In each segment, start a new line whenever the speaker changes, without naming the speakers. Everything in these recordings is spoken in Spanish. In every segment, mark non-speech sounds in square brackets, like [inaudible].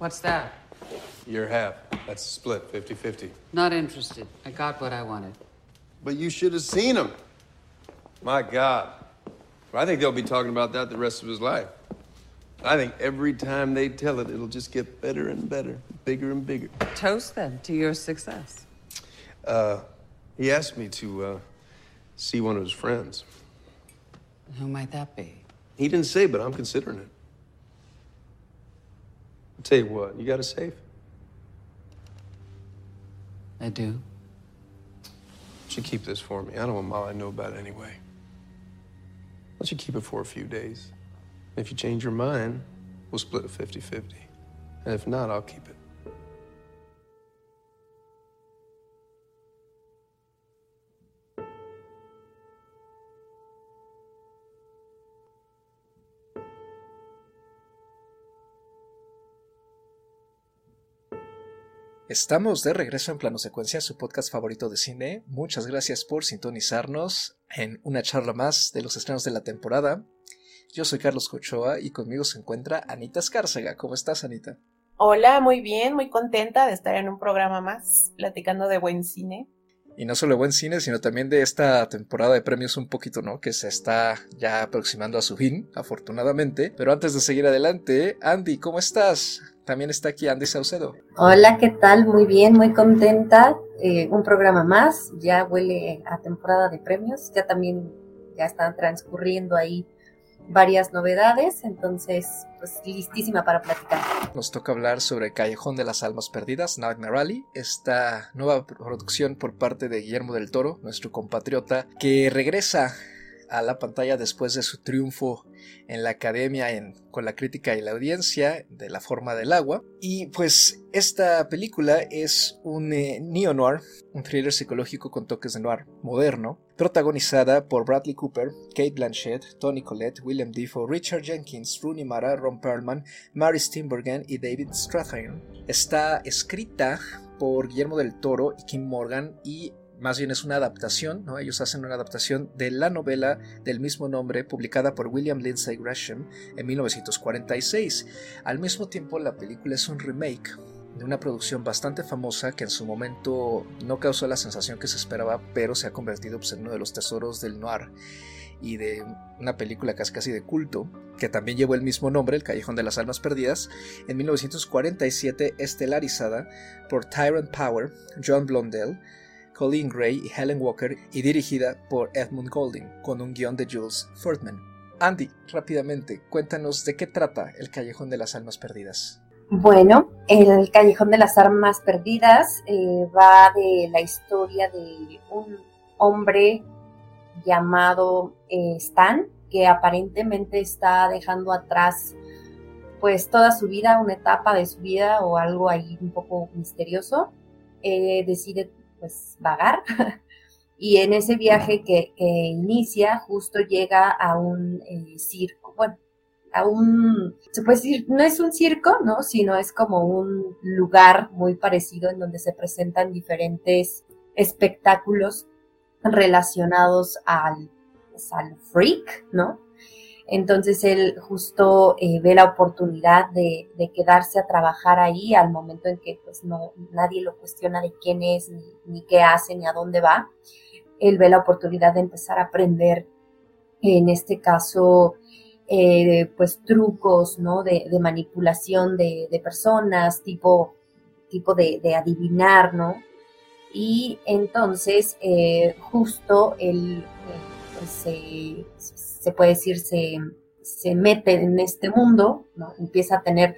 What's that?
Your half. That's a split, 50 50.
Not interested. I got what I wanted.
But you should have seen him. My God. I think they'll be talking about that the rest of his life. I think every time they tell it, it'll just get better and better, bigger and bigger.
Toast them to your success.
Uh, he asked me to uh, see one of his friends.
Who might that be?
He didn't say, but I'm considering it. I'll tell you what, you got a safe?
I do.
You keep this for me. I don't want Molly to know about it anyway. Why don't you keep it for a few days? If you change your mind, we'll split it 50 50. And if not, I'll keep it.
Estamos de regreso en Plano Secuencia, su podcast favorito de cine. Muchas gracias por sintonizarnos en una charla más de los estrenos de la temporada. Yo soy Carlos Cochoa y conmigo se encuentra Anita Escárcega. ¿Cómo estás, Anita?
Hola, muy bien, muy contenta de estar en un programa más, platicando de buen cine.
Y no solo de buen cine, sino también de esta temporada de premios un poquito, ¿no? Que se está ya aproximando a su fin, afortunadamente. Pero antes de seguir adelante, Andy, ¿cómo estás? También está aquí Andy Saucedo.
Hola, ¿qué tal? Muy bien, muy contenta. Eh, un programa más, ya huele a temporada de premios, ya también ya están transcurriendo ahí varias novedades, entonces pues listísima para platicar.
Nos toca hablar sobre Callejón de las Almas Perdidas, Nightmare Alley, esta nueva producción por parte de Guillermo del Toro, nuestro compatriota, que regresa a la pantalla después de su triunfo en la academia en, con la crítica y la audiencia de La forma del agua. Y pues esta película es un eh, neo-noir, un thriller psicológico con toques de noir moderno, protagonizada por Bradley Cooper, Kate Blanchett, Tony Collette, William Defoe, Richard Jenkins, Rooney Mara, Ron Perlman, Mary Steenburgen y David Strathairn. Está escrita por Guillermo del Toro y Kim Morgan y más bien es una adaptación, ¿no? Ellos hacen una adaptación de la novela del mismo nombre publicada por William Lindsay Gresham en 1946. Al mismo tiempo, la película es un remake de una producción bastante famosa que en su momento no causó la sensación que se esperaba, pero se ha convertido pues, en uno de los tesoros del noir y de una película casi casi de culto, que también llevó el mismo nombre, El Callejón de las Almas Perdidas, en 1947 estelarizada por Tyrant Power, John Blondell, Colleen Gray y Helen Walker y dirigida por Edmund Golding, con un guion de Jules Furtman. Andy, rápidamente, cuéntanos de qué trata El Callejón de las Almas Perdidas.
Bueno, El Callejón de las Almas Perdidas eh, va de la historia de un hombre llamado eh, Stan, que aparentemente está dejando atrás pues toda su vida, una etapa de su vida o algo ahí un poco misterioso. Eh, decide pues vagar. [laughs] y en ese viaje que, inicia, justo llega a un eh, circo, bueno, a un, se puede decir, no es un circo, ¿no? Sino es como un lugar muy parecido en donde se presentan diferentes espectáculos relacionados al, pues, al freak, ¿no? Entonces él justo eh, ve la oportunidad de, quedarse a trabajar ahí al momento en que pues no, nadie lo cuestiona de quién es, ni, qué hace, ni a dónde va. Él ve la oportunidad de empezar a aprender, en este caso, eh, pues trucos, ¿no? De, manipulación de, personas, tipo, tipo de, adivinar, ¿no? Y entonces, eh, justo él pues, se se puede decir, se, se mete en este mundo, ¿no? empieza a tener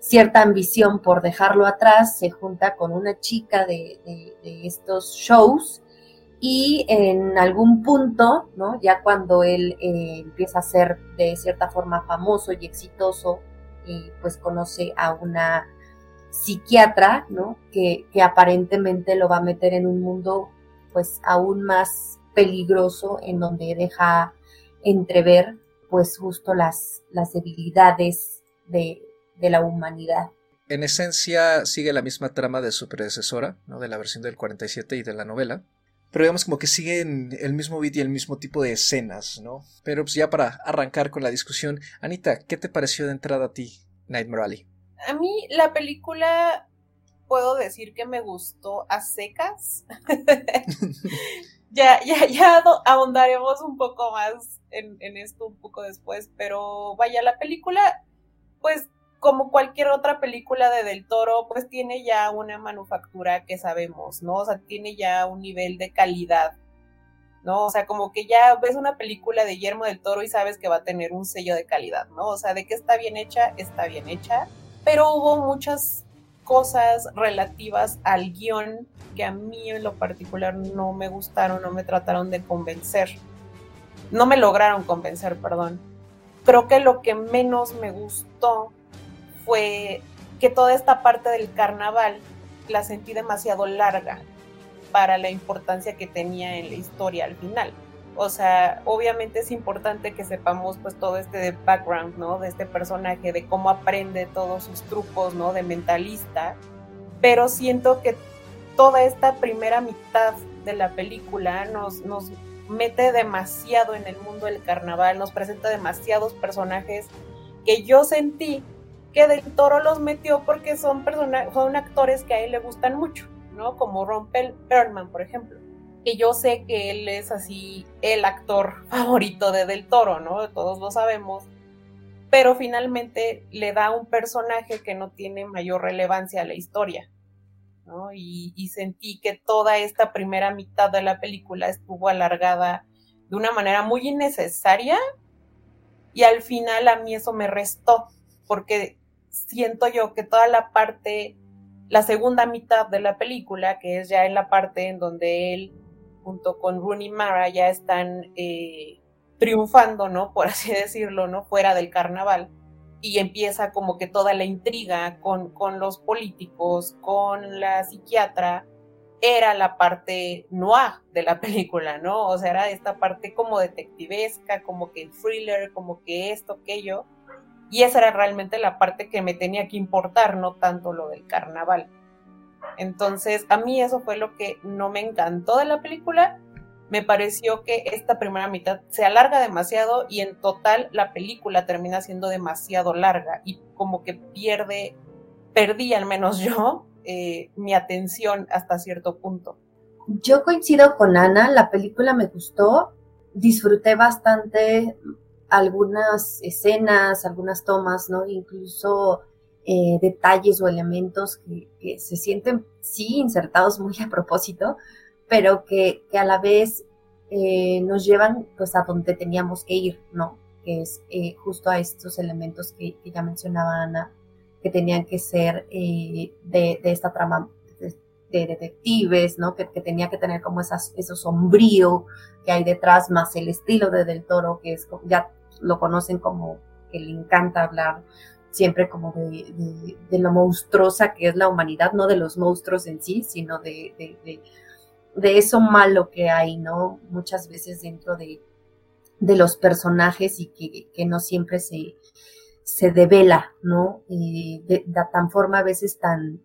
cierta ambición por dejarlo atrás, se junta con una chica de, estos shows y en algún punto, ¿no? ya cuando él eh, empieza a ser de cierta forma famoso y exitoso, pues conoce a una psiquiatra, ¿no? Que, que, aparentemente lo va a meter en un mundo pues aún más peligroso en donde deja entrever pues justo las, las debilidades de, la humanidad.
En esencia sigue la misma trama de su predecesora, ¿no? de la versión del 47 y de la novela, pero digamos como que siguen el mismo beat y el mismo tipo de escenas, ¿no? Pero pues ya para arrancar con la discusión, Anita, ¿qué te pareció de entrada a ti Nightmare Alley?
a mí la película puedo decir que me gustó a secas. [laughs] [laughs] ya, ya, ya ahondaremos un poco más en, esto un poco después, pero vaya, la película, pues como cualquier otra película de Del Toro, pues tiene ya una manufactura que sabemos, ¿no? O sea, tiene ya un nivel de calidad, ¿no? O sea, como que ya ves una película de Guillermo del Toro y sabes que va a tener un sello de calidad, ¿no? O sea, de que está bien hecha, está bien hecha, pero hubo muchas cosas relativas al guion que a mí en lo particular no me gustaron, no me trataron de convencer. No me lograron convencer, perdón. Creo que lo que menos me gustó fue que toda esta parte del carnaval la sentí demasiado larga para la importancia que tenía en la historia al final. O sea, obviamente es importante que sepamos pues todo este background, ¿no? De este personaje, de cómo aprende todos sus trucos, ¿no? De mentalista. Pero siento que toda esta primera mitad de la película nos, nos mete demasiado en el mundo del carnaval, nos presenta demasiados personajes que yo sentí que Del Toro los metió porque son, son actores que a él le gustan mucho, ¿no? Como Ron Perlman, por ejemplo. Que yo sé que él es así el actor favorito de Del Toro, ¿no? Todos lo sabemos. Pero finalmente le da un personaje que no tiene mayor relevancia a la historia. Y sentí que toda esta primera mitad de la película estuvo alargada de una manera muy innecesaria y al final a mí eso me restó porque siento yo que toda la parte, la segunda mitad de la película, que es ya en la parte en donde él junto con Rooney Mara ya están eh, triunfando, ¿no? Por así decirlo, ¿no? Fuera del carnaval. Y empieza como que toda la intriga con, con los políticos, con la psiquiatra, era la parte noir de la [laughs] película, ¿no? O sea, era esta parte como detectivesca, como que thriller, como que esto, aquello. Y esa era realmente la parte que me tenía que importar, no tanto lo del carnaval. Entonces, a mí eso fue lo que no me encantó de la película. Me pareció que esta primera mitad se alarga demasiado y en total la película termina siendo demasiado larga y como que pierde, perdí al menos yo eh, mi atención hasta cierto punto.
Yo coincido con Ana, la película me gustó, disfruté bastante algunas escenas, algunas tomas, ¿no? Incluso eh, detalles o elementos que, se sienten, sí, insertados muy a propósito, pero que, a la vez eh, nos llevan pues a donde teníamos que ir, ¿no? Que es eh, justo a estos elementos que, ya mencionaba Ana, que tenían que ser de, de, esta trama de, detectives, ¿no? Que, que, tenía que tener como esas, eso sombrío que hay detrás, más el estilo de Del Toro, que es ya lo conocen como que le encanta hablar siempre como de, lo monstruosa que es la humanidad, no de los monstruos en sí, sino de, de eso malo que hay, ¿no? Muchas veces dentro de, los personajes y que, no siempre se, se devela, ¿no? Y de, tan forma a veces tan,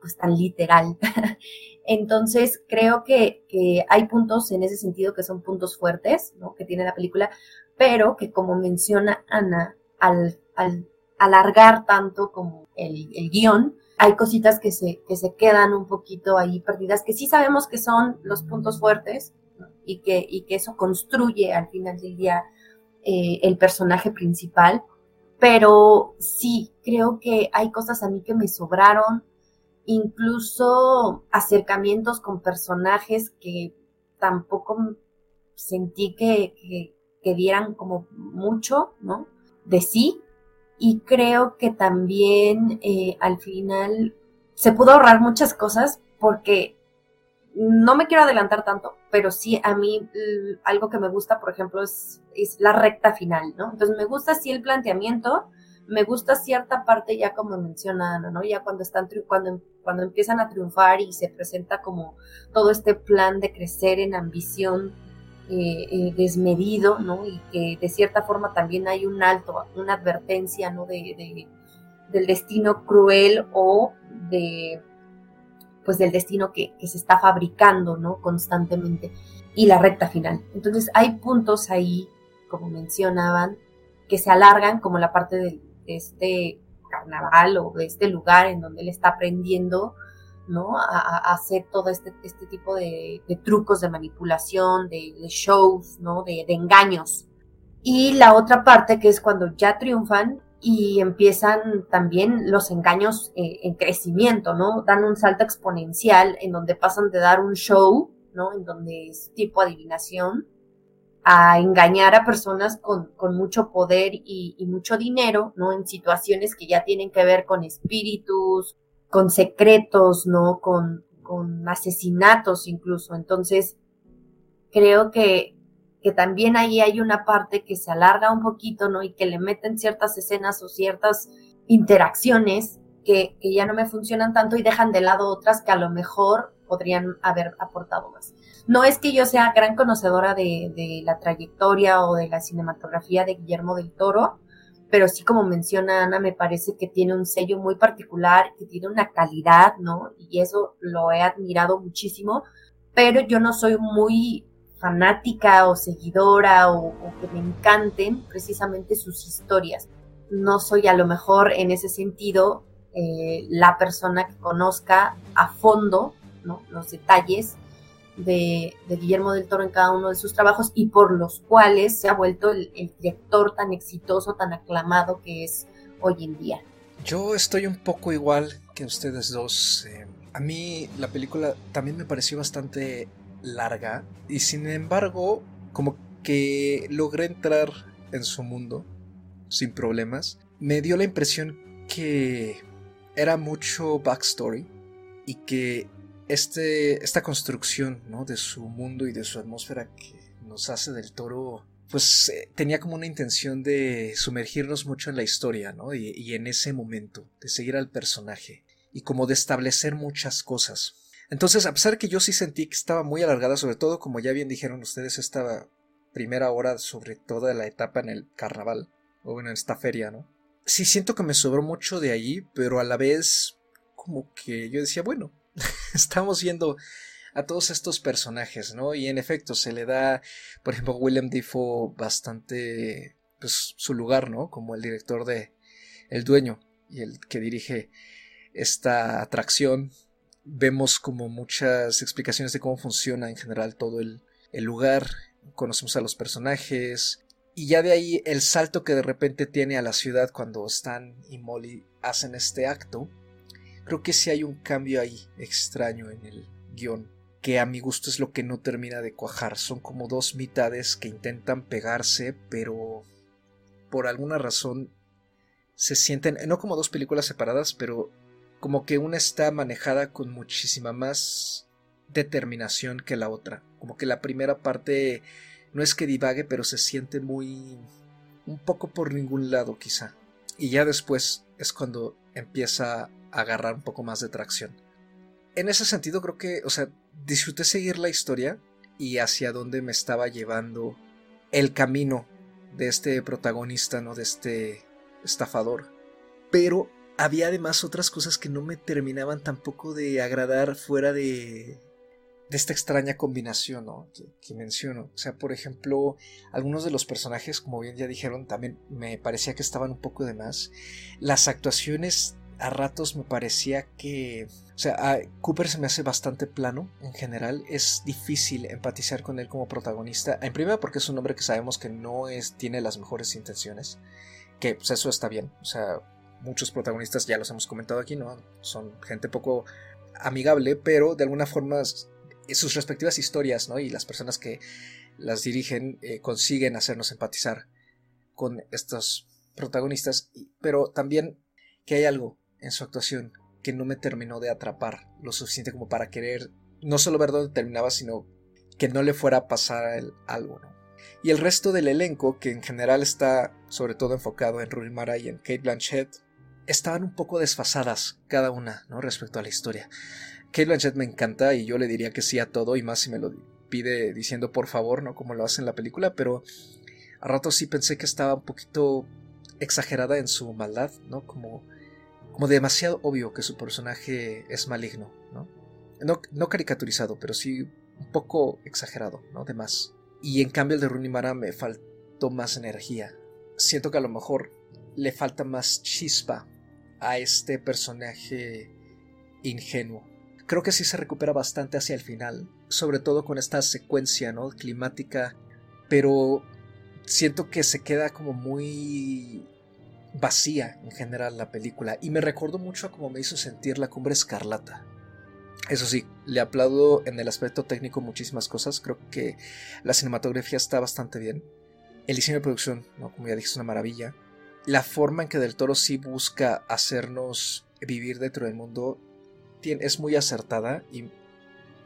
pues tan literal. [laughs] Entonces, creo que, que, hay puntos en ese sentido que son puntos fuertes, ¿no? Que tiene la película, pero que como menciona Ana, al, alargar tanto como el, guion, hay cositas que se, que se quedan un poquito ahí perdidas, que sí sabemos que son los puntos fuertes y, que, y que eso construye al final del día eh, el personaje principal, pero sí, creo que hay cosas a mí que me sobraron, incluso acercamientos con personajes que tampoco sentí que, que dieran como mucho, ¿no? De sí. Y creo que también eh, al final se pudo ahorrar muchas cosas porque no me quiero adelantar tanto, pero sí a mí algo que me gusta, por ejemplo, es, la recta final, ¿no? Entonces me gusta sí el planteamiento, me gusta cierta parte ya como mencionan, ¿no? Ya cuando están cuando cuando empiezan a triunfar y se presenta como todo este plan de crecer en ambición eh, eh, desmedido, ¿no? Y que de cierta forma también hay un alto, una advertencia, ¿no? De, del destino cruel o de, pues del destino que, se está fabricando, ¿no? Constantemente. Y la recta final. Entonces hay puntos ahí, como mencionaban, que se alargan, como la parte de, este carnaval o de este lugar en donde él está aprendiendo, ¿no? A, hacer todo este, este tipo de, trucos de manipulación, de, shows, ¿no? De, engaños. Y la otra parte que es cuando ya triunfan y empiezan también los engaños eh, en crecimiento, ¿no? Dan un salto exponencial en donde pasan de dar un show, ¿no? En donde es tipo adivinación, a engañar a personas con, mucho poder y, mucho dinero, ¿no? En situaciones que ya tienen que ver con espíritus, con secretos, ¿no? Con, con asesinatos incluso. Entonces, creo que, que también ahí hay una parte que se alarga un poquito, ¿no? Y que le meten ciertas escenas o ciertas interacciones que, que ya no me funcionan tanto y dejan de lado otras que a lo mejor podrían haber aportado más. No es que yo sea gran conocedora de, la trayectoria o de la cinematografía de Guillermo del Toro, pero sí como menciona Ana, me parece que tiene un sello muy particular, que tiene una calidad, ¿no? Y eso lo he admirado muchísimo, pero yo no soy muy fanática o seguidora o, que me encanten precisamente sus historias. No soy a lo mejor en ese sentido eh, la persona que conozca a fondo ¿no? los detalles de, Guillermo del Toro en cada uno de sus trabajos y por los cuales se ha vuelto el, director tan exitoso, tan aclamado que es hoy en día.
Yo estoy un poco igual que ustedes dos. Eh, a mí la película también me pareció bastante larga y sin embargo como que logré entrar en su mundo sin problemas. Me dio la impresión que era mucho backstory y que este, esta construcción ¿no? de su mundo y de su atmósfera que nos hace del toro, pues eh, tenía como una intención de sumergirnos mucho en la historia ¿no? y, en ese momento, de seguir al personaje y como de establecer muchas cosas. Entonces, a pesar que yo sí sentí que estaba muy alargada, sobre todo como ya bien dijeron ustedes, esta primera hora sobre toda la etapa en el carnaval, o bueno, en esta feria, ¿no? Sí siento que me sobró mucho de allí, pero a la vez como que yo decía, bueno, [laughs] estamos viendo a todos estos personajes, ¿no? Y en efecto se le da, por ejemplo, William Defoe bastante, pues, su lugar, ¿no? Como el director de El Dueño y el que dirige esta atracción. Vemos como muchas explicaciones de cómo funciona en general todo el, el lugar, conocemos a los personajes, y ya de ahí el salto que de repente tiene a la ciudad cuando Stan y Molly hacen este acto, Creo que sí hay un cambio ahí extraño en el guion, que a mi gusto es lo que no termina de cuajar. Son como dos mitades que intentan pegarse, pero por alguna razón se sienten, no como dos películas separadas, pero como que una está manejada con muchísima más determinación que la otra. Como que la primera parte no es que divague, pero se siente muy... un poco por ningún lado quizá. Y ya después es cuando empieza agarrar un poco más de tracción. En ese sentido creo que, o sea, disfruté seguir la historia y hacia dónde me estaba llevando el camino de este protagonista, ¿no? De este estafador. Pero había además otras cosas que no me terminaban tampoco de agradar fuera de, de esta extraña combinación ¿no? que, menciono. O sea, por ejemplo, algunos de los personajes, como bien ya dijeron, también me parecía que estaban un poco de más. Las actuaciones a ratos me parecía que, o sea, Cooper se me hace bastante plano en general. Es difícil empatizar con él como protagonista. En primer porque es un hombre que sabemos que no es, tiene las mejores intenciones. Que pues eso está bien. O sea, muchos protagonistas ya los hemos comentado aquí, ¿no? Son gente poco amigable, pero de alguna forma sus respectivas historias, ¿no? Y las personas que las dirigen eh, consiguen hacernos empatizar con estos protagonistas. Pero también que hay algo en su actuación que no me terminó de atrapar lo suficiente como para querer no solo ver dónde terminaba, sino que no le fuera a pasar el, algo. Y el resto del elenco, que en general está sobre todo enfocado en Rooney Mara y en Kate Blanchett, estaban un poco desfasadas cada una ¿no? respecto a la historia. Kate Blanchett me encanta y yo le diría que sí a todo y más si me lo pide diciendo por favor, ¿no? Como lo hace en la película, pero a rato sí pensé que estaba un poquito exagerada en su maldad, ¿no? Como como demasiado obvio que su personaje es maligno, ¿no? No, caricaturizado, pero sí un poco exagerado, ¿no? De más. Y en cambio el de Rooney Mara me faltó más energía. Siento que a lo mejor le falta más chispa a este personaje ingenuo. Creo que sí se recupera bastante hacia el final, sobre todo con esta secuencia, ¿no? climática, pero siento que se queda como muy vacía en general la película y me recuerdo mucho a como me hizo sentir la cumbre escarlata. Eso sí, le aplaudo en el aspecto técnico muchísimas cosas, creo que la cinematografía está bastante bien, el diseño de producción, ¿no? como ya dije, es una maravilla, la forma en que Del Toro sí busca hacernos vivir dentro del mundo es muy acertada y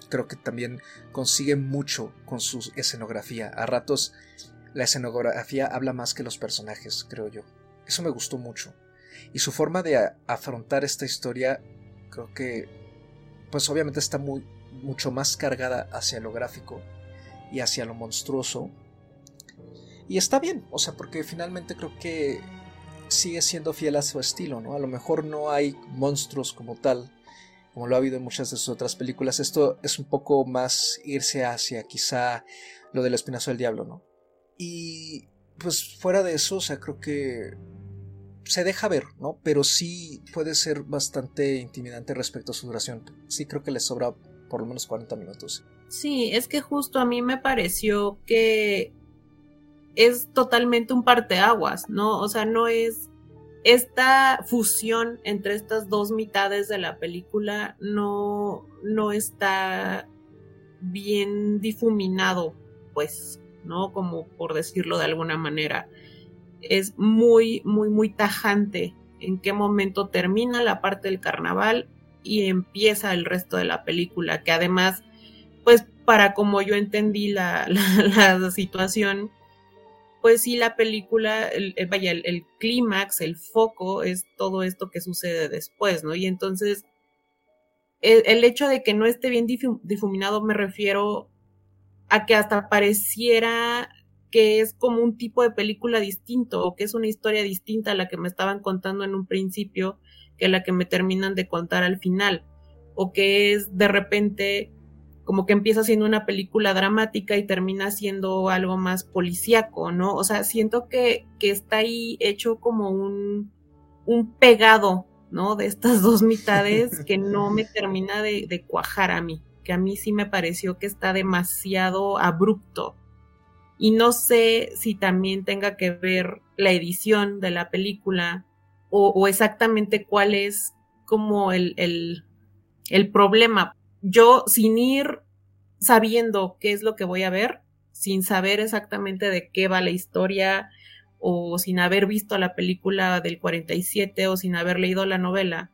creo que también consigue mucho con su escenografía. A ratos la escenografía habla más que los personajes, creo yo. Eso me gustó mucho. Y su forma de afrontar esta historia, creo que, pues obviamente está muy, mucho más cargada hacia lo gráfico y hacia lo monstruoso. Y está bien, o sea, porque finalmente creo que sigue siendo fiel a su estilo, ¿no? A lo mejor no hay monstruos como tal, como lo ha habido en muchas de sus otras películas. Esto es un poco más irse hacia quizá lo del espinazo del diablo, ¿no? Y pues fuera de eso, o sea, creo que se deja ver, ¿no? Pero sí puede ser bastante intimidante respecto a su duración. Sí creo que le sobra por lo menos 40 minutos.
Sí, es que justo a mí me pareció que es totalmente un parteaguas, ¿no? O sea, no es esta fusión entre estas dos mitades de la película no, no está bien difuminado, pues, ¿no? Como por decirlo de alguna manera es muy, muy, muy tajante en qué momento termina la parte del carnaval y empieza el resto de la película, que además, pues para como yo entendí la, [laughs] la, situación, pues sí, la película, el, vaya, el, clímax, el foco es todo esto que sucede después, ¿no? Y entonces, el hecho de que no esté bien difuminado me refiero a que hasta pareciera que es como un tipo de película distinto o que es una historia distinta a la que me estaban contando en un principio que la que me terminan de contar al final o que es de repente como que empieza siendo una película dramática y termina siendo algo más policíaco, ¿no? O sea, siento que, que está ahí hecho como un, un pegado, ¿no? De estas dos mitades que no me [laughs] termina de, de cuajar a mí, que a mí sí me pareció que está demasiado abrupto y no sé si también tenga que ver la edición de la película o, exactamente cuál es como el, el, el problema. Yo sin ir sabiendo qué es lo que voy a ver, sin saber exactamente de qué va la historia o sin haber visto la película del 47 o sin haber leído la novela,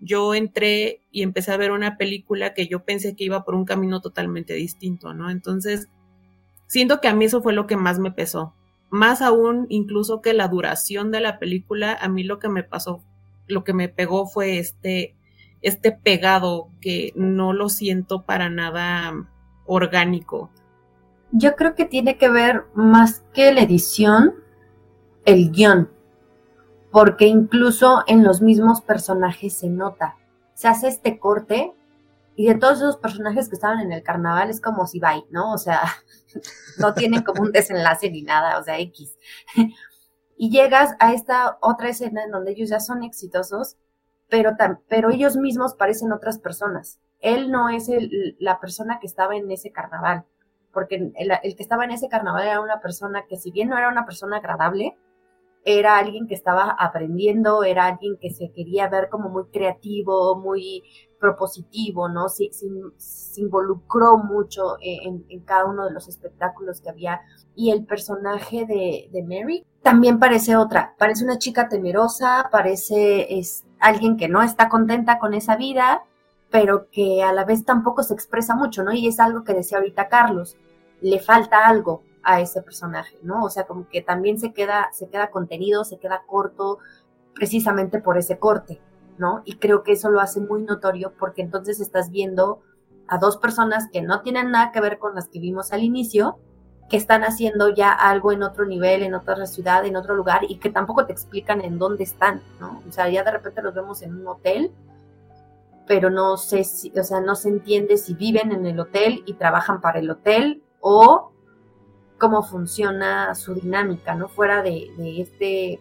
yo entré y empecé a ver una película que yo pensé que iba por un camino totalmente distinto, ¿no? Entonces, Siento que a mí eso fue lo que más me pesó. Más aún, incluso que la duración de la película, a mí lo que me pasó, lo que me pegó fue este, este pegado que no lo siento para nada orgánico.
Yo creo que tiene que ver más que la edición, el guion, porque incluso en los mismos personajes se nota. Se hace este corte y de todos esos personajes que estaban en el carnaval es como si va, ¿no? O sea, [laughs] no tienen como un desenlace ni nada, o sea, X. [laughs] y llegas a esta otra escena en donde ellos ya son exitosos, pero, pero ellos mismos parecen otras personas. Él no es la persona que estaba en ese carnaval, porque el, que estaba en ese carnaval era una persona que si bien no era una persona agradable, era alguien que estaba aprendiendo, era alguien que se quería ver como muy creativo, muy propositivo, ¿no? Se, se, involucró mucho en, cada uno de los espectáculos que había. Y el personaje de, de, Mary también parece otra, parece una chica temerosa, parece es alguien que no está contenta con esa vida, pero que a la vez tampoco se expresa mucho, ¿no? Y es algo que decía ahorita Carlos, le falta algo a ese personaje, ¿no? O sea, como que también se queda, se queda contenido, se queda corto, precisamente por ese corte. ¿no? Y creo que eso lo hace muy notorio porque entonces estás viendo a dos personas que no tienen nada que ver con las que vimos al inicio, que están haciendo ya algo en otro nivel, en otra ciudad, en otro lugar y que tampoco te explican en dónde están, ¿no? O sea, ya de repente los vemos en un hotel, pero no sé si, o sea, no se entiende si viven en el hotel y trabajan para el hotel o cómo funciona su dinámica, ¿no? Fuera de, de este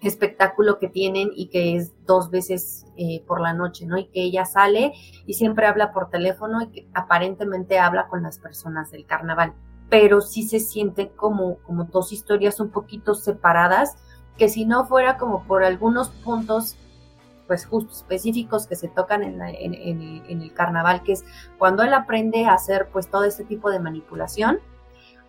espectáculo que tienen y que es dos veces eh, por la noche, ¿no? Y que ella sale y siempre habla por teléfono y que aparentemente habla con las personas del carnaval, pero sí se siente como, como dos historias un poquito separadas, que si no fuera como por algunos puntos pues justo específicos que se tocan en, en, el carnaval, que es cuando él aprende a hacer pues todo este tipo de manipulación,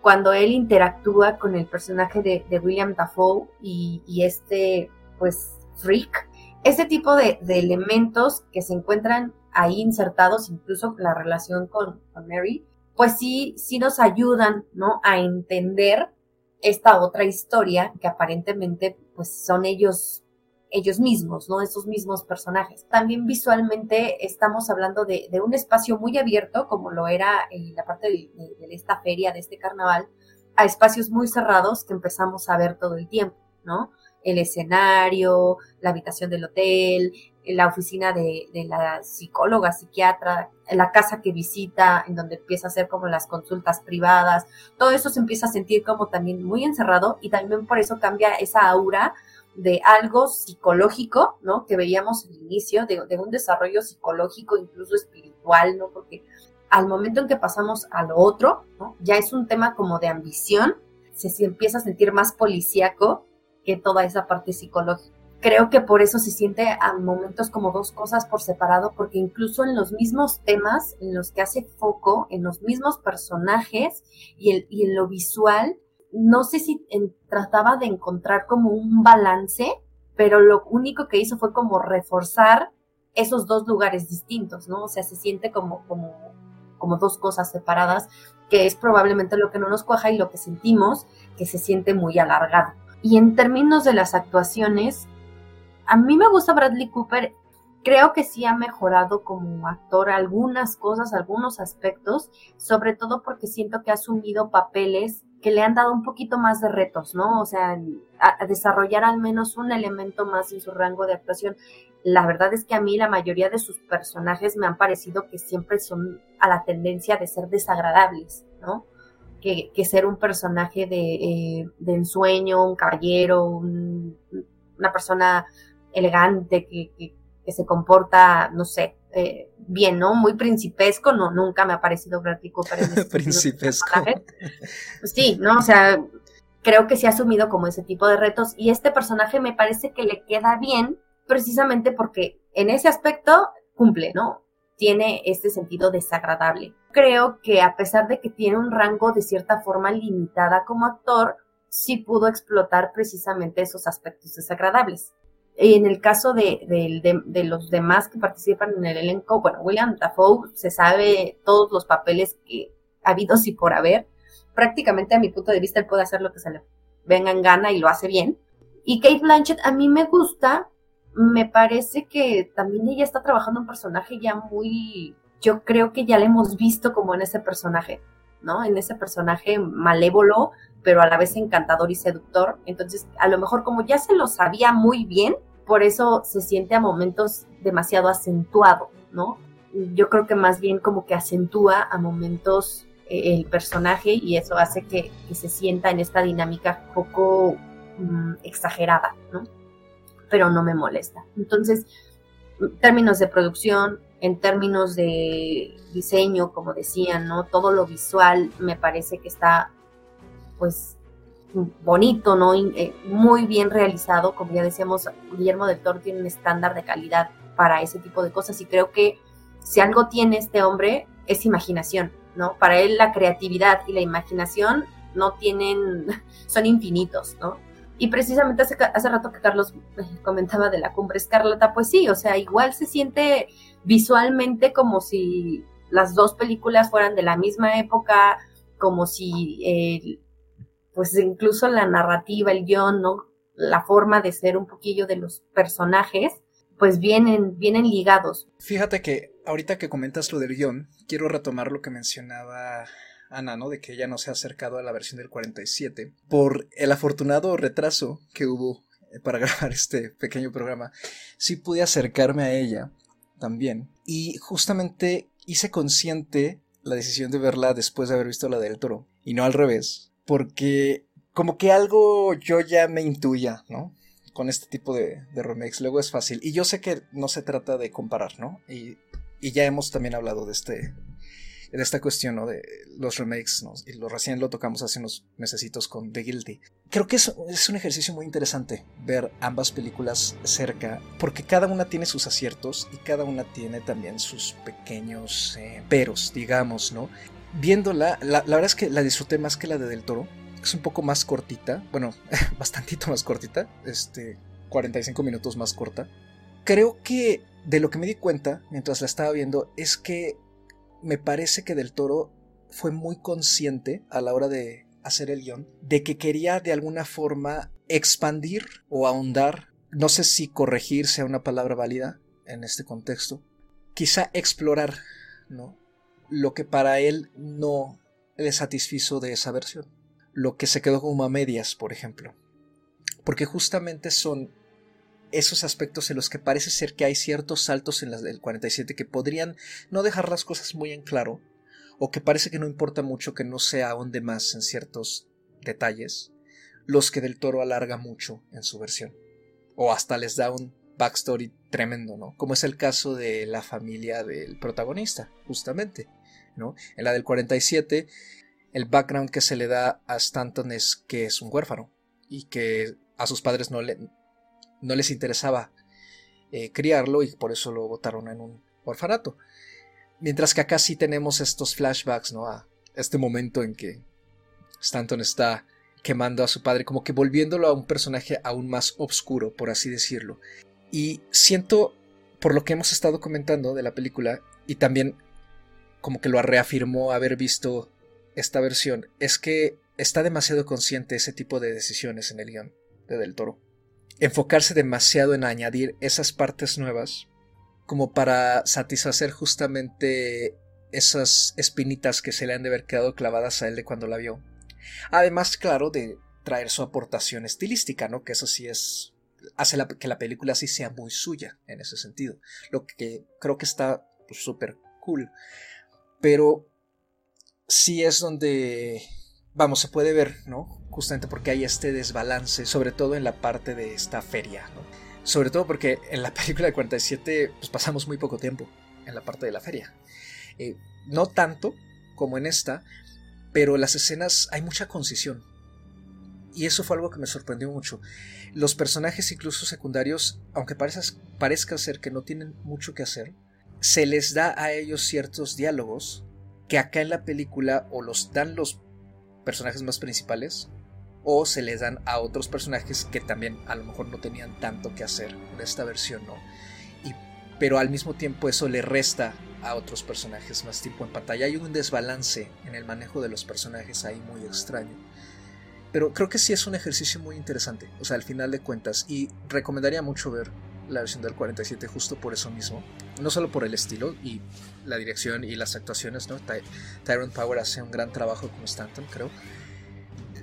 cuando él interactúa con el personaje de, William Dafoe y, este, pues, freak, ese tipo de, elementos que se encuentran ahí insertados, incluso la relación con, Mary, pues sí, sí nos ayudan, ¿no? A entender esta otra historia que aparentemente, pues, son ellos ellos mismos, ¿no? Esos mismos personajes. También visualmente estamos hablando de, un espacio muy abierto, como lo era en la parte de, esta feria, de este carnaval, a espacios muy cerrados que empezamos a ver todo el tiempo, ¿no? El escenario, la habitación del hotel, la oficina de, de, la psicóloga, psiquiatra, la casa que visita, en donde empieza a hacer como las consultas privadas, todo eso se empieza a sentir como también muy encerrado y también por eso cambia esa aura de algo psicológico, ¿no? Que veíamos al inicio, de, un desarrollo psicológico, incluso espiritual, ¿no? Porque al momento en que pasamos a lo otro. Ya es un tema como de ambición, se, empieza a sentir más policíaco que toda esa parte psicológica. Creo que por eso se siente a momentos como dos cosas por separado, porque incluso en los mismos temas en los que hace foco, en los mismos personajes y, el, y en lo visual, no sé si trataba de encontrar como un balance, pero lo único que hizo fue como reforzar esos dos lugares distintos, ¿no? O sea, se siente como, como, como dos cosas separadas, que es probablemente lo que no nos cuaja y lo que sentimos, que se siente muy alargado. Y en términos de las actuaciones, a mí me gusta Bradley Cooper, creo que sí ha mejorado como actor algunas cosas, algunos aspectos, sobre todo porque siento que ha asumido papeles que le han dado un poquito más de retos, ¿no? O sea, a, desarrollar al menos un elemento más en su rango de actuación. La verdad es que a mí la mayoría de sus personajes me han parecido que siempre son a la tendencia de ser desagradables, ¿no? Que, ser un personaje de, eh, de ensueño, un caballero, una persona elegante que, que se comporta, no sé, eh, bien, ¿no? Muy principesco, no, nunca me ha parecido Bradley Cooper en
Principesco.
Pues sí, ¿no? O sea, creo que se ha asumido como ese tipo de retos y este personaje me parece que le queda bien precisamente porque en ese aspecto cumple, ¿no? Tiene este sentido desagradable. Creo que a pesar de que tiene un rango de cierta forma limitada como actor, sí pudo explotar precisamente esos aspectos desagradables. En el caso de, de, los demás que participan en el elenco, bueno, William Dafoe se sabe todos los papeles que ha habido [laughs] y por haber. Prácticamente a mi punto de vista él puede hacer lo que se le venga en gana y lo hace bien. Y Kate Blanchett a mí me gusta, me parece que también ella está trabajando un personaje ya muy, yo creo que ya la hemos visto como en ese personaje, ¿no? En ese personaje malévolo, pero a la vez encantador y seductor. Entonces, a lo mejor como ya se lo sabía muy bien, por eso se siente a momentos demasiado acentuado, ¿no? Yo creo que más bien como que acentúa a momentos eh, el personaje y eso hace que, se sienta en esta dinámica poco mm, exagerada, ¿no? Pero no me molesta. Entonces, en términos de producción, en términos de diseño, como decían, ¿no? Todo lo visual me parece que está pues bonito, ¿no? Eh, muy bien realizado, como ya decíamos, Guillermo del Toro tiene un estándar de calidad para ese tipo de cosas y creo que si algo tiene este hombre es imaginación, ¿no? Para él la creatividad y la imaginación no tienen, [laughs] son infinitos, ¿no? Y precisamente hace, hace rato que Carlos eh, comentaba de la cumbre escarlata, pues sí, o sea, igual se siente visualmente como si las dos películas fueran de la misma época, como si eh, pues incluso la narrativa, el guion, ¿no? La forma de ser un poquillo de los personajes, pues vienen, vienen ligados.
Fíjate que ahorita que comentas lo del guion, quiero retomar lo que mencionaba Ana, ¿no? De que ella no se ha acercado a la versión del 47 por el afortunado retraso que hubo eh, para [laughs] grabar este pequeño programa. Sí pude acercarme a ella también y justamente hice consciente la decisión de verla después de haber visto la del toro y no al revés porque como que algo yo ya me intuía, ¿no? con este tipo de, de, remakes. Luego es fácil. Y yo sé que no se trata de comparar, ¿no? Y, y ya hemos también hablado de este. De esta cuestión, ¿no? De los remakes. Y lo recién lo tocamos hace unos mesecitos con The Guilty. Creo que es, es un ejercicio muy interesante ver ambas películas cerca, porque cada una tiene sus aciertos y cada una tiene también sus pequeños eh, peros, digamos, ¿no? Viéndola, la, la verdad es que la disfruté más que la de Del Toro es un poco más cortita, bueno, [laughs] bastantito más cortita, este, 45 minutos más corta. Creo que de lo que me di cuenta mientras la estaba viendo es que me parece que Del Toro fue muy consciente a la hora de hacer el guion de que quería de alguna forma expandir o ahondar, no sé si corregir sea una palabra válida en este contexto, quizá explorar, ¿no? Lo que para él no le satisfizo de esa versión lo que se quedó como a medias, por ejemplo. Porque justamente son esos aspectos en los que parece ser que hay ciertos saltos en las del 47 que podrían no dejar las cosas muy en claro, o que parece que no importa mucho que no se ahonde más en ciertos detalles, los que del toro alarga mucho en su versión. O hasta les da un backstory tremendo, ¿no? Como es el caso de la familia del protagonista, justamente, ¿no? En la del 47 el background que se le da a Stanton es que es un huérfano y que a sus padres no, le, no les interesaba eh, criarlo y por eso lo botaron en un orfanato. Mientras que acá sí tenemos estos flashbacks, ¿no? A este momento en que Stanton está quemando a su padre, como que volviéndolo a un personaje aún más oscuro, por así decirlo. Y siento, por lo que hemos estado comentando de la película, y también como que lo reafirmó haber visto esta versión es que está demasiado consciente ese tipo de decisiones en el guion de Del Toro. Enfocarse demasiado en añadir esas partes nuevas como para satisfacer justamente esas espinitas que se le han de haber quedado clavadas a él de cuando la vio. Además, claro, de traer su aportación estilística, ¿no? Que eso sí es hace que la película sí sea muy suya en ese sentido. Lo que creo que está súper cool. Pero sí es donde, vamos, se puede ver, ¿no? Justamente porque hay este desbalance, sobre todo en la parte de esta feria, ¿no? Sobre todo porque en la [laughs] película de 47 pues pasamos muy poco tiempo en la parte de la feria. Eh, no tanto como en esta, pero las escenas hay mucha concisión. Y eso fue algo que me sorprendió mucho. Los personajes incluso secundarios, aunque parezca, parezca ser que no tienen mucho que hacer, se les da a ellos ciertos diálogos que acá en la película o los dan los personajes más principales o se les dan a otros personajes que también a lo mejor no tenían tanto que hacer en esta versión, ¿no? Y, pero al mismo tiempo eso le resta a otros personajes más tiempo en pantalla. Hay un desbalance en el manejo de los personajes ahí muy extraño. Pero creo que sí es un ejercicio muy interesante, o sea, al final de cuentas, y recomendaría mucho ver la versión del 47 justo por eso mismo. No solo por el estilo y la dirección y las actuaciones, ¿no? Ty Tyrone Power hace un gran trabajo con Stanton, creo.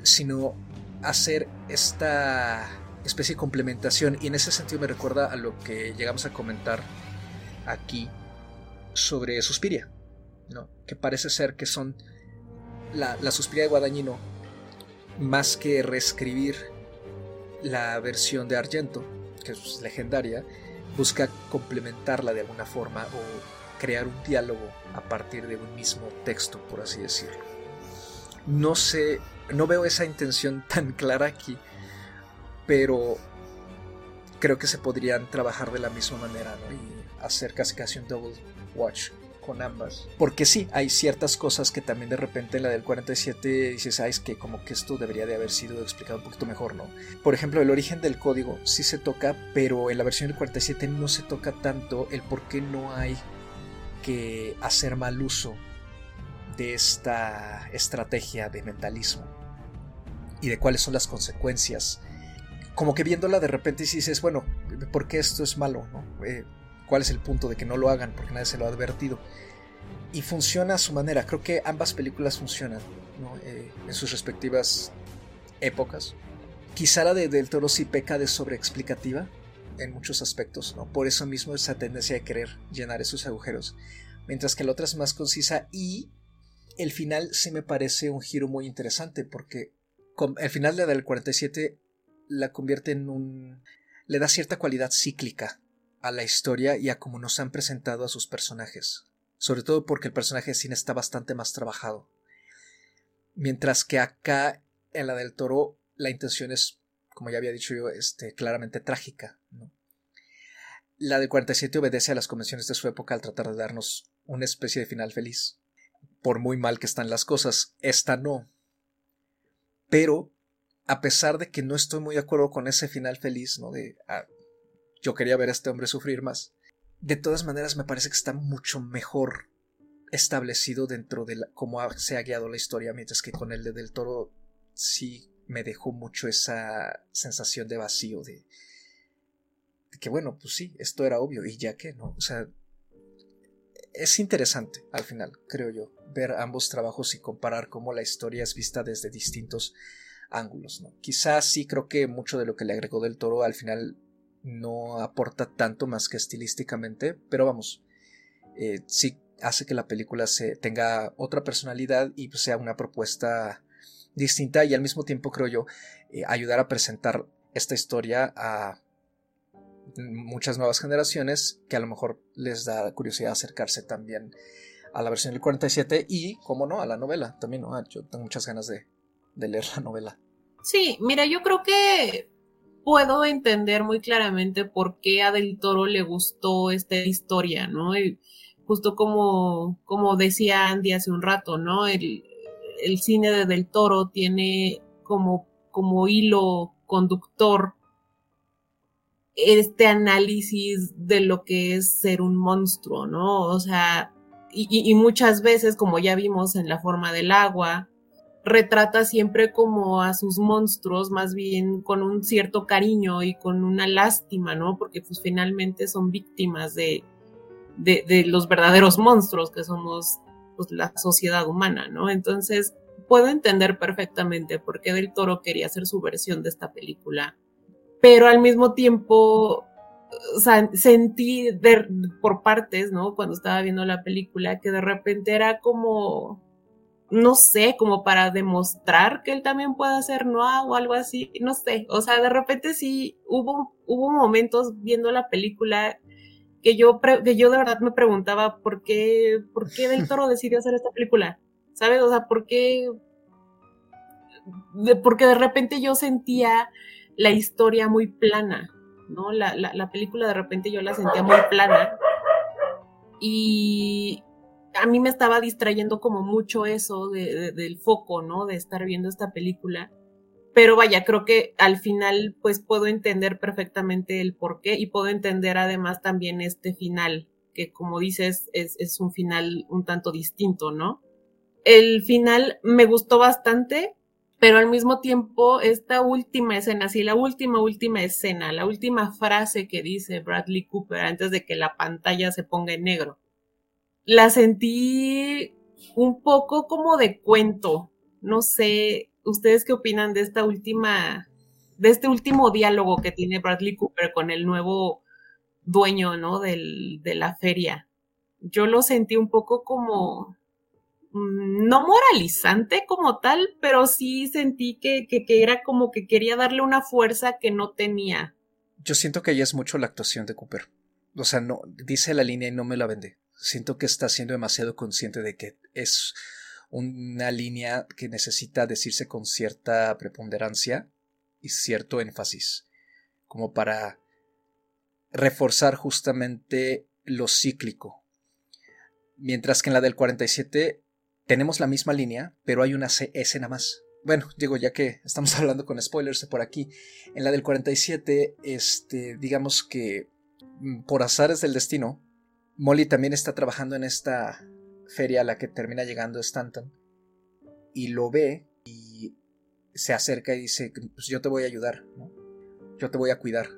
Sino hacer esta especie de complementación. Y en ese sentido me recuerda a lo que llegamos a comentar aquí sobre Suspiria, ¿no? Que parece ser que son la, la Suspiria de Guadagnino, más que reescribir la versión de Argento, que es legendaria, busca complementarla de alguna forma o crear un diálogo a partir de un mismo texto, por así decirlo. No sé, no veo esa intención [laughs] tan clara aquí, pero creo que se podrían trabajar de la misma manera y hacer casi casi un double watch con ambas. Porque sí, hay ciertas cosas que también de repente en la del 47 dices, sabes que como que esto debería de haber sido explicado un poquito mejor, ¿no? Por ejemplo, el origen del código sí se toca, pero en la versión del 47 no se toca tanto el por qué no hay que hacer mal uso de esta estrategia de mentalismo y de cuáles son las consecuencias. Como que viéndola de repente dices, bueno, ¿por qué esto es malo? ¿no? Eh, cuál es el punto de que no lo hagan porque nadie se lo ha advertido. Y funciona a su manera. Creo que ambas películas funcionan eh, en sus respectivas épocas. Quizá la de Del Toro sí peca de sobreexplicativa en muchos aspectos, ¿no? Por eso mismo esa tendencia de querer llenar esos agujeros. Mientras que la otra es más concisa y el final sí me parece un giro muy interesante porque el final de la del 47 la convierte en un... le da cierta cualidad cíclica a la historia y a cómo nos han presentado a sus personajes. Sobre todo porque el personaje de cine está bastante más trabajado. Mientras que acá, en la del toro, la intención es, como ya había dicho yo, este, claramente trágica. La del 47 obedece a las convenciones de su época al tratar de darnos una especie de final feliz. Por muy mal que están las cosas, esta no. Pero, a pesar de que no estoy muy de acuerdo con ese final feliz, ¿no? De ah, yo quería ver a este hombre sufrir más. De todas maneras, me parece que está mucho mejor establecido dentro de cómo se ha guiado la historia, mientras que con el de Del Toro sí me dejó mucho esa sensación de vacío, de, que bueno, pues sí, esto era obvio, y ya que, ¿no? O sea, es interesante al final, creo yo, ver ambos trabajos y comparar cómo la historia es vista desde distintos ángulos, ¿no? Quizás sí creo que mucho de lo que le agregó Del Toro al final no aporta tanto más que estilísticamente, pero vamos, eh, sí hace que la película se tenga otra personalidad y pues, sea una propuesta distinta y al mismo tiempo creo yo eh, ayudar a presentar esta historia a muchas nuevas generaciones que a lo mejor les da curiosidad acercarse también a la versión del 47 y, como no, a la novela también, ¿no? Yo tengo muchas ganas de, de leer la novela.
Sí, mira, yo creo que puedo entender muy claramente por qué a Del Toro le gustó esta historia, ¿no? justo como, como decía Andy hace un rato, ¿no? El, el cine de Del Toro tiene como, como hilo conductor este análisis de lo que es ser un monstruo, ¿no? O sea, y, y, muchas veces, como ya vimos en la forma del agua, retrata siempre como a sus monstruos, más bien con un cierto cariño y con una lástima, ¿no? Porque pues finalmente son víctimas de, de, de los verdaderos monstruos que somos pues, la sociedad humana, ¿no? Entonces, puedo entender perfectamente por qué Del Toro quería hacer su versión de esta película, pero al mismo tiempo, sentí por partes, ¿no? Cuando estaba viendo la película, que de repente era como no sé, como para demostrar que él también puede hacer Noah o algo así, no sé, o sea, de repente sí hubo, hubo momentos viendo la película que yo, que yo de verdad me preguntaba por qué, por qué Del Toro [laughs] decidió hacer esta película, ¿sabes? O sea, por qué, porque de repente yo sentía la historia muy plana, ¿no? La, la, la película de repente yo la sentía muy plana y, a mí me estaba distrayendo como mucho eso de, del foco, ¿no? De estar viendo esta película. Pero vaya, creo que al final pues puedo entender perfectamente el por qué y puedo entender además también este final, que como dices es, es un final un tanto distinto, ¿no? El final me gustó bastante, pero al mismo tiempo esta última escena, sí, la última, última escena, la última frase que dice Bradley Cooper antes de que la pantalla se ponga en negro la sentí un poco como de cuento. No sé, ¿ustedes qué opinan de esta última, de este último diálogo que tiene Bradley Cooper con el nuevo dueño, ¿no? Del, de la feria. Yo lo sentí un poco como, mm, no moralizante como tal, pero sí sentí que, que, que, era como que quería darle una fuerza que no tenía.
Yo siento que ahí es mucho la actuación de Cooper. O sea, no, dice la línea y no me la vende siento que está siendo demasiado consciente de que es una línea que necesita decirse con cierta preponderancia y cierto énfasis, como para reforzar justamente lo cíclico. Mientras que en la del 47 tenemos la misma línea, pero hay una escena más. Bueno, digo, ya que estamos [laughs] hablando con spoilers por aquí, en la del 47, este, digamos que mm, por azares del destino, Molly también está trabajando en esta feria a la que termina llegando Stanton y lo ve y se acerca y dice, pues yo te voy a ayudar, ¿no? yo te voy a cuidar,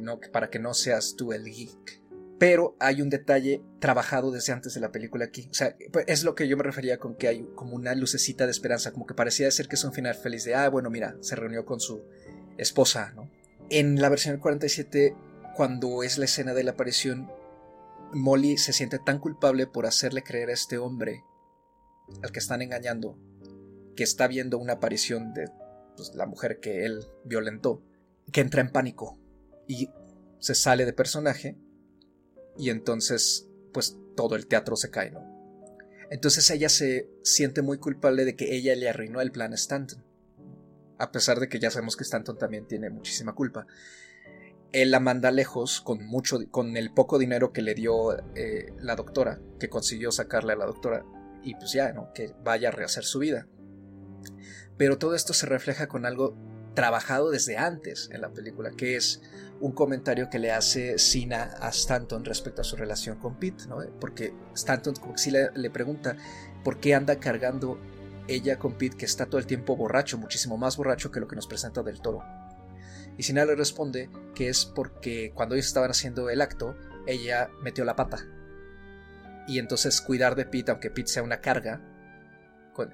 ¿no? para que no seas tú el geek. Pero hay un detalle trabajado desde antes de la película aquí. O sea, pues, es lo que yo me refería con que hay como una lucecita de esperanza, como que parecía ser que es un final feliz de, ah, bueno, mira, se reunió con su esposa, ¿no? En la versión del 47, cuando es la escena de la aparición, Molly se siente tan culpable por hacerle creer a este hombre al que están engañando que está viendo una aparición de pues, la mujer que él violentó, que entra en pánico y se sale de personaje y entonces pues todo el teatro se cae, ¿no? Entonces ella se siente muy culpable de que ella le arruinó el plan Stanton, a pesar de que ya sabemos que Stanton también tiene muchísima culpa. Él la manda lejos con mucho, con el poco dinero que le dio eh, la doctora, que consiguió sacarle a la doctora, y pues ya, ¿no? Que vaya a rehacer su vida. Pero todo esto se refleja con algo trabajado desde antes en la película, que es un comentario que le hace Sina a Stanton respecto a su relación con Pete, ¿no? Porque Stanton como que sí le, pregunta por qué anda cargando ella con Pete que está todo el tiempo borracho, muchísimo más borracho que lo que nos presenta del toro. Y Sina le responde que es porque cuando ellos estaban haciendo el acto, ella metió la pata. Y entonces cuidar de Pete, aunque Pete sea una carga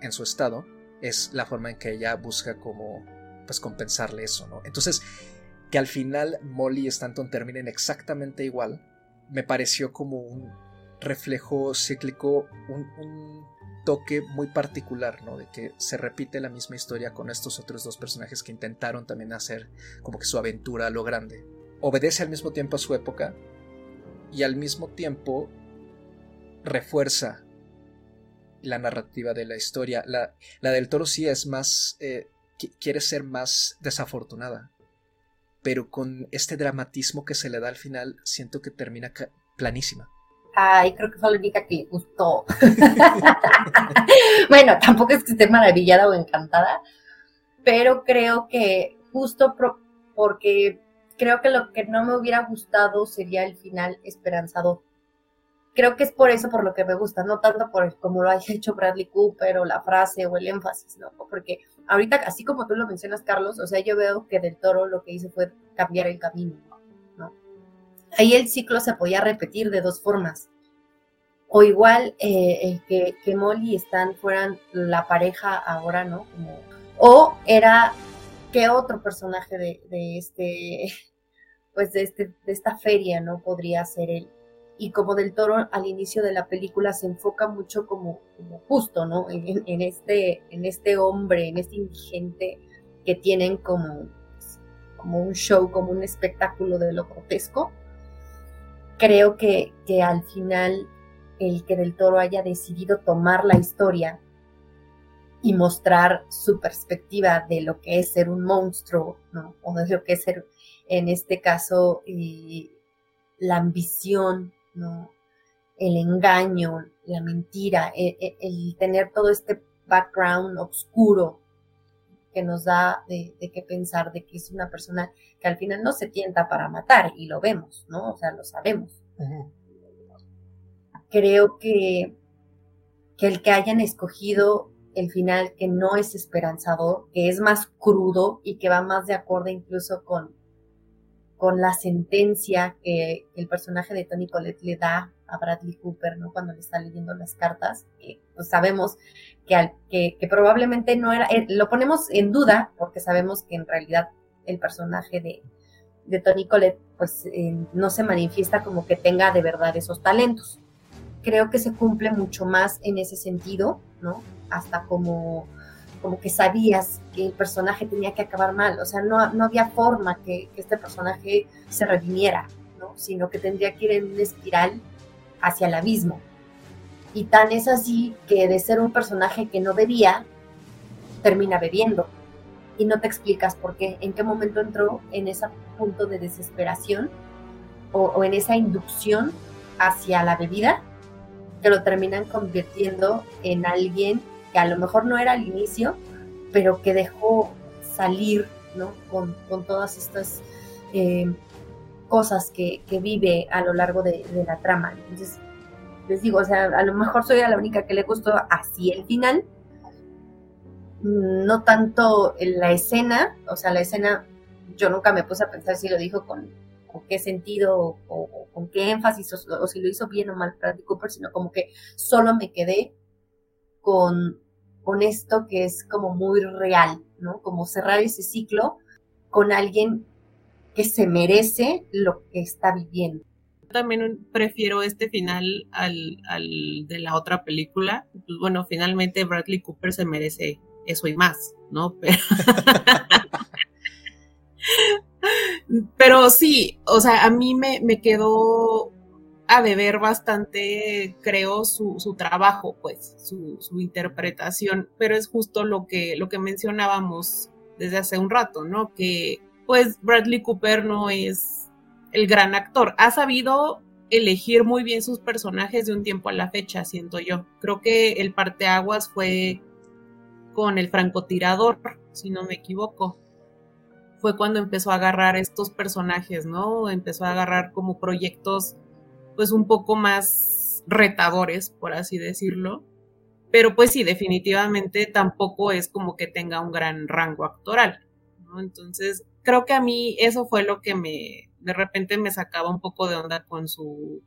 en su estado, es la forma en que ella busca como pues compensarle eso, ¿no? Entonces, que al final Molly y Stanton terminen exactamente igual, me pareció como un reflejo cíclico, un, toque muy particular, ¿no? De que se repite la misma historia con estos otros dos personajes que intentaron también hacer como que su aventura a lo grande. Obedece al mismo tiempo a su época y al mismo tiempo refuerza la narrativa de la historia. La, la del toro sí es más eh, quiere ser más desafortunada. Pero con este dramatismo que se le da al final, siento que termina planísima.
Ay, creo que fue la única que le gustó. [laughs] bueno, tampoco es que esté maravillada o encantada, pero creo que justo porque creo que lo que no me hubiera gustado sería el final esperanzador creo que es por eso por lo que me gusta, no tanto por como lo haya hecho Bradley Cooper o la frase o el énfasis, ¿no? Porque ahorita, así como tú lo mencionas, Carlos, o sea, yo veo que del toro lo que hizo fue cambiar el camino, ¿no? Ahí el ciclo se podía repetir de dos formas. O igual eh, que, Molly y Stan fueran la pareja ahora, ¿no? Como, o era que otro personaje de, este, [laughs] pues de, este, de esta feria, ¿no? Podría ser él y como del toro al inicio de la película se enfoca mucho como, justo, ¿no? En, este, en este hombre, en este indigente que tienen como, como un show, como un espectáculo de lo grotesco. Creo que, que al final el que del toro haya decidido tomar la historia y mostrar su perspectiva de lo que es ser un monstruo, ¿no? O de lo que es ser, en este caso, eh, la ambición, ¿no? El engaño, la mentira, e, e, el, tener todo este background oscuro que nos da de, qué pensar, de que es una persona que al final no se tienta para matar, y lo vemos, ¿no? O sea, lo sabemos. Creo que, que el que hayan escogido el final que no es esperanzador, que es más crudo y que va más de acuerdo incluso con, con la sentencia que el personaje de Tony Collette le da a Bradley Cooper, ¿no? Cuando le está leyendo las cartas, que pues sabemos que, que, probablemente no era, eh, lo ponemos en duda porque sabemos que en realidad el personaje de, de Tony Collette pues eh, no se manifiesta como que tenga de verdad esos talentos. Creo que se cumple mucho más en ese sentido, ¿no? Hasta como como que sabías que el personaje tenía que acabar mal, o sea, no, no había forma que, este personaje se redimiera, ¿no? sino que tendría que ir en una espiral hacia el abismo. Y tan es así que de ser un personaje que no bebía, termina bebiendo. Y no te explicas por qué, en qué momento entró en ese punto de desesperación o, o en esa inducción hacia la bebida, que lo terminan convirtiendo en alguien que a lo mejor no era al inicio, pero que dejó salir, ¿no? Con, todas estas eh, cosas que, vive a lo largo de, la trama. Entonces, les digo, o sea, a lo mejor soy la única que le gustó así el final, no tanto en la escena, o sea, la escena, yo nunca me puse a pensar si lo dijo con, qué sentido o, con qué énfasis o, si lo hizo bien o mal Bradley Cooper, sino como que solo me quedé con, con esto que es como muy real, ¿no? Como cerrar ese ciclo con alguien que se merece lo que está viviendo.
También prefiero este final al, de la otra película. Pues bueno, finalmente Bradley Cooper se merece eso y más, ¿no? [laughs] Pero, sí, o sea, a mí me, me quedó a deber bastante, creo, su, su trabajo, pues, su, su, interpretación, pero es justo lo que, lo que mencionábamos desde hace un rato, ¿no? Que pues Bradley Cooper no es el gran actor, ha sabido elegir muy bien sus personajes de un tiempo a la fecha, siento yo. Creo que el parteaguas fue con el francotirador, si no me equivoco. Fue cuando empezó a agarrar estos personajes, ¿no? Empezó a agarrar como proyectos pues un poco más retadores, por así decirlo. Pero pues sí, definitivamente tampoco es como que tenga un gran rango actoral. Entonces, creo que a mí eso fue lo que me, de repente me sacaba un poco de onda con su,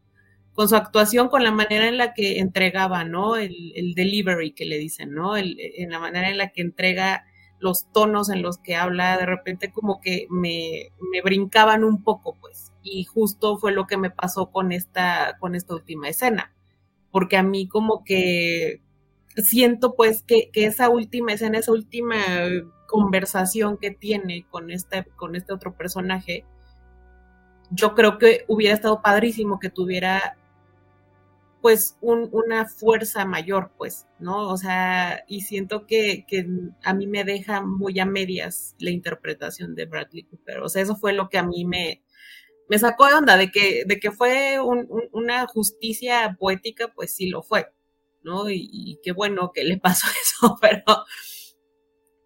con su actuación, con la manera en la que entregaba, ¿no? El, el delivery que le dicen, ¿no? En la manera en la que entrega los tonos en los que habla, de repente como que me, me brincaban un poco, pues y justo fue lo que me pasó con esta, con esta última escena, porque a mí como que siento pues que, esa última escena, esa última conversación que tiene con este, con este otro personaje, yo creo que hubiera estado padrísimo que tuviera pues una fuerza mayor, pues, ¿no? O sea, y siento que, que, a mí me deja muy a medias la interpretación de Bradley Cooper. O sea, eso fue lo que a mí me, me sacó de onda de que, de que fue una justicia poética, pues sí lo fue, ¿no? Y, qué bueno que le [laughs] pasó eso, pero,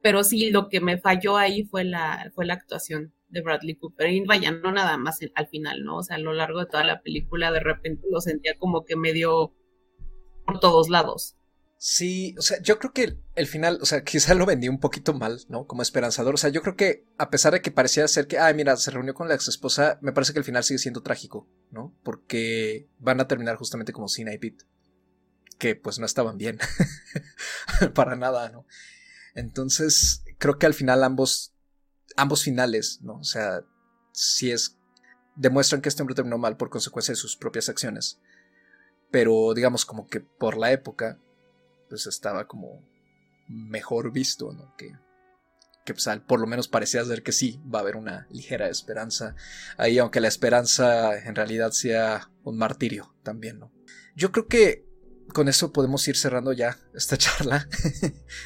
pero sí, lo que me falló ahí fue la, fue la actuación de Bradley Cooper. Y vaya, no nada más al final, ¿no? O sea, a lo largo de toda la película de repente lo sentía como que medio por todos lados.
Sí, o sea, yo creo que el final, o sea, quizá lo vendí un poquito mal, ¿no? Como esperanzador. O sea, yo creo que a pesar de que parecía ser que, ay, mira, se reunió con la ex esposa, me parece que el final sigue siendo trágico, ¿no? Porque van a terminar justamente como Sina y Pete. Que pues no estaban bien. [laughs] Para nada, ¿no? Entonces, creo que al final ambos, ambos finales, ¿no? O sea, si es, demuestran que este hombre terminó mal por consecuencia de sus propias acciones. Pero digamos como que por la época, pues estaba como mejor visto, ¿no? Que, que pues, por lo menos parecía ser que sí, va a haber una ligera esperanza ahí, aunque la esperanza en realidad sea un martirio también, ¿no? Yo creo que con eso podemos ir cerrando ya esta [laughs] charla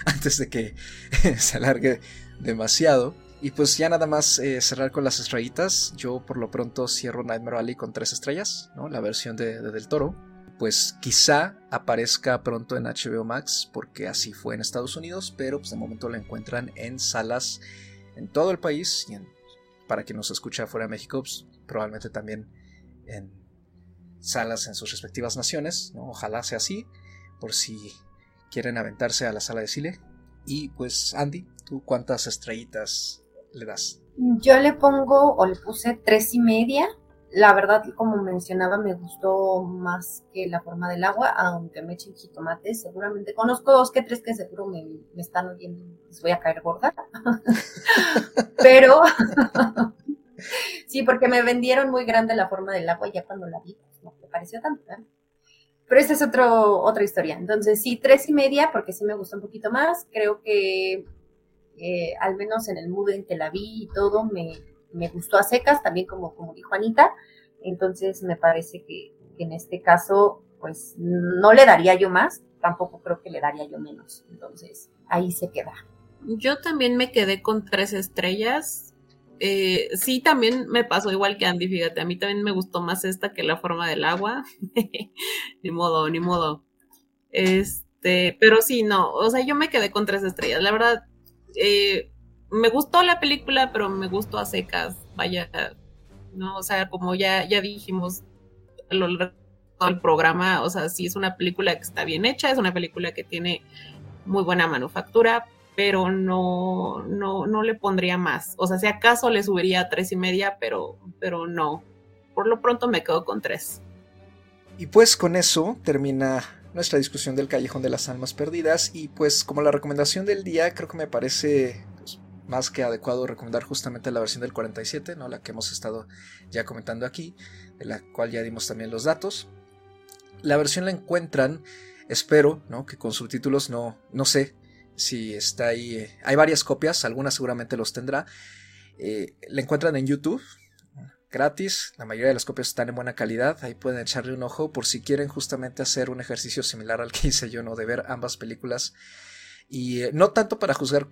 antes de que [laughs] se alargue demasiado. Y pues ya nada más eh, cerrar con las estrellitas. Yo por lo pronto cierro Nightmare Alley con tres estrellas, ¿no? La versión de Del Toro pues quizá aparezca pronto en HBO Max, porque así fue en Estados Unidos, pero pues de momento la encuentran en salas en todo el país y para quien nos escucha fuera de México, pues, probablemente también en salas en sus respectivas naciones, ojalá sea así, por si quieren aventarse a la sala de cine. Y pues Andy, ¿tú cuántas estrellitas le das?
Yo le pongo o le puse tres y media la verdad, como mencionaba, me gustó más que la forma del agua, aunque me echen jitomates. Seguramente conozco dos que tres que seguro me, están oyendo, les voy a caer gorda. [laughs] Pero [laughs] sí, porque me vendieron muy grande la forma del agua y ya cuando la vi, pues, no me pareció tanto. ¿eh? Pero esa es otro, otra historia. Entonces, sí, tres y media, porque sí me gustó un poquito más. Creo que eh, al menos en el mood en que la vi y todo, me, me gustó a secas, también como, como dijo Anita. Entonces me parece que, en este caso, pues no le daría yo más, tampoco creo que le daría yo menos. Entonces ahí se queda.
Yo también me quedé con tres estrellas. Eh, sí, también me pasó igual que Andy, fíjate, a mí también me gustó más esta que la forma del agua. [laughs] ni modo, ni modo. Este, pero sí, no, o sea, yo me quedé con tres estrellas. La verdad, eh, me gustó la película, pero me gustó a secas, vaya, ¿no? O sea, como ya, ya dijimos a lo largo del programa, o sea, sí es una película que está bien hecha, es una película que tiene muy buena manufactura, pero no, no, no le pondría más. O sea, si acaso le subiría a tres y media, pero, pero no. Por lo pronto me quedo con tres.
Y pues con eso termina nuestra discusión del Callejón de las Almas Perdidas. Y pues como la recomendación del día, creo que me parece más que adecuado recomendar justamente la versión del 47, ¿no? la que hemos estado ya comentando aquí, de la cual ya dimos también los datos. La versión la encuentran, espero, ¿no? que con subtítulos no, no sé si está ahí. Eh, hay varias copias, algunas seguramente los tendrá. Eh, la encuentran en YouTube, gratis. La mayoría de las copias están en buena calidad. Ahí pueden echarle un ojo por si quieren justamente hacer un ejercicio similar al que hice yo, ¿no? De ver ambas películas. Y eh, no tanto para juzgar,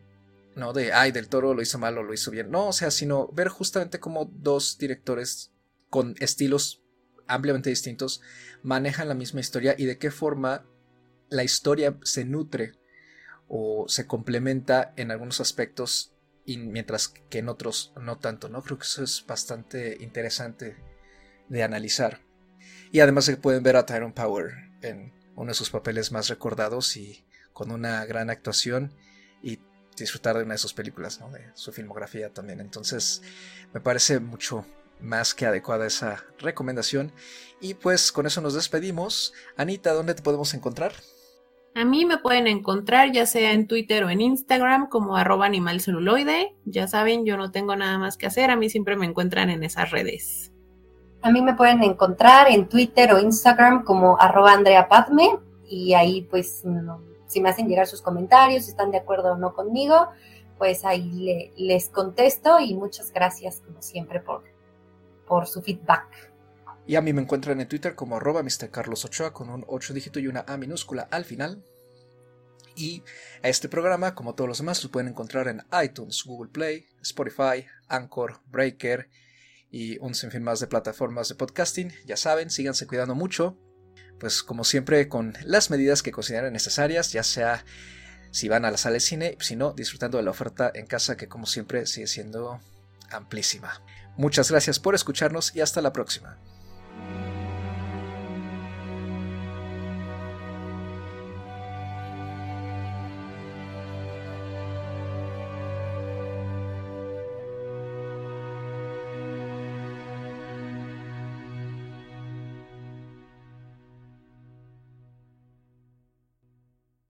no de, ay, del toro lo hizo mal o lo hizo bien. No, o sea, sino ver justamente cómo dos directores con estilos ampliamente distintos manejan la misma historia y de qué forma la historia se nutre o se complementa en algunos aspectos y mientras que en otros no tanto, ¿no? Creo que eso es bastante interesante de analizar. Y además se pueden ver a Tyrone Power en uno de sus papeles más recordados y con una gran actuación y disfrutar de una de sus películas, ¿no? de su filmografía también. Entonces me parece mucho más que adecuada esa recomendación. Y pues con eso nos despedimos. Anita, ¿dónde te podemos encontrar?
A mí me pueden encontrar ya sea en Twitter o en Instagram como arroba animalceluloide. Ya saben, yo no tengo nada más que hacer, a mí siempre me encuentran en esas redes.
A mí me pueden encontrar en Twitter o Instagram como arroba Andrea Padme y ahí pues si me hacen llegar sus comentarios, si están de acuerdo o no conmigo, pues ahí les contesto y muchas gracias como siempre por, por su feedback.
Y a mí me encuentran en Twitter como arroba Mr. Carlos Ochoa con un 8 dígito y una A minúscula al final. Y a este programa, como todos los demás, lo pueden encontrar en iTunes, Google Play, Spotify, Anchor, Breaker y un sinfín más de plataformas de podcasting. Ya saben, síganse cuidando mucho. Pues como siempre, con las medidas que consideren necesarias, ya sea si van a la sala de cine, si no, disfrutando de la oferta en casa que como siempre sigue siendo amplísima. Muchas gracias por escucharnos y hasta la próxima.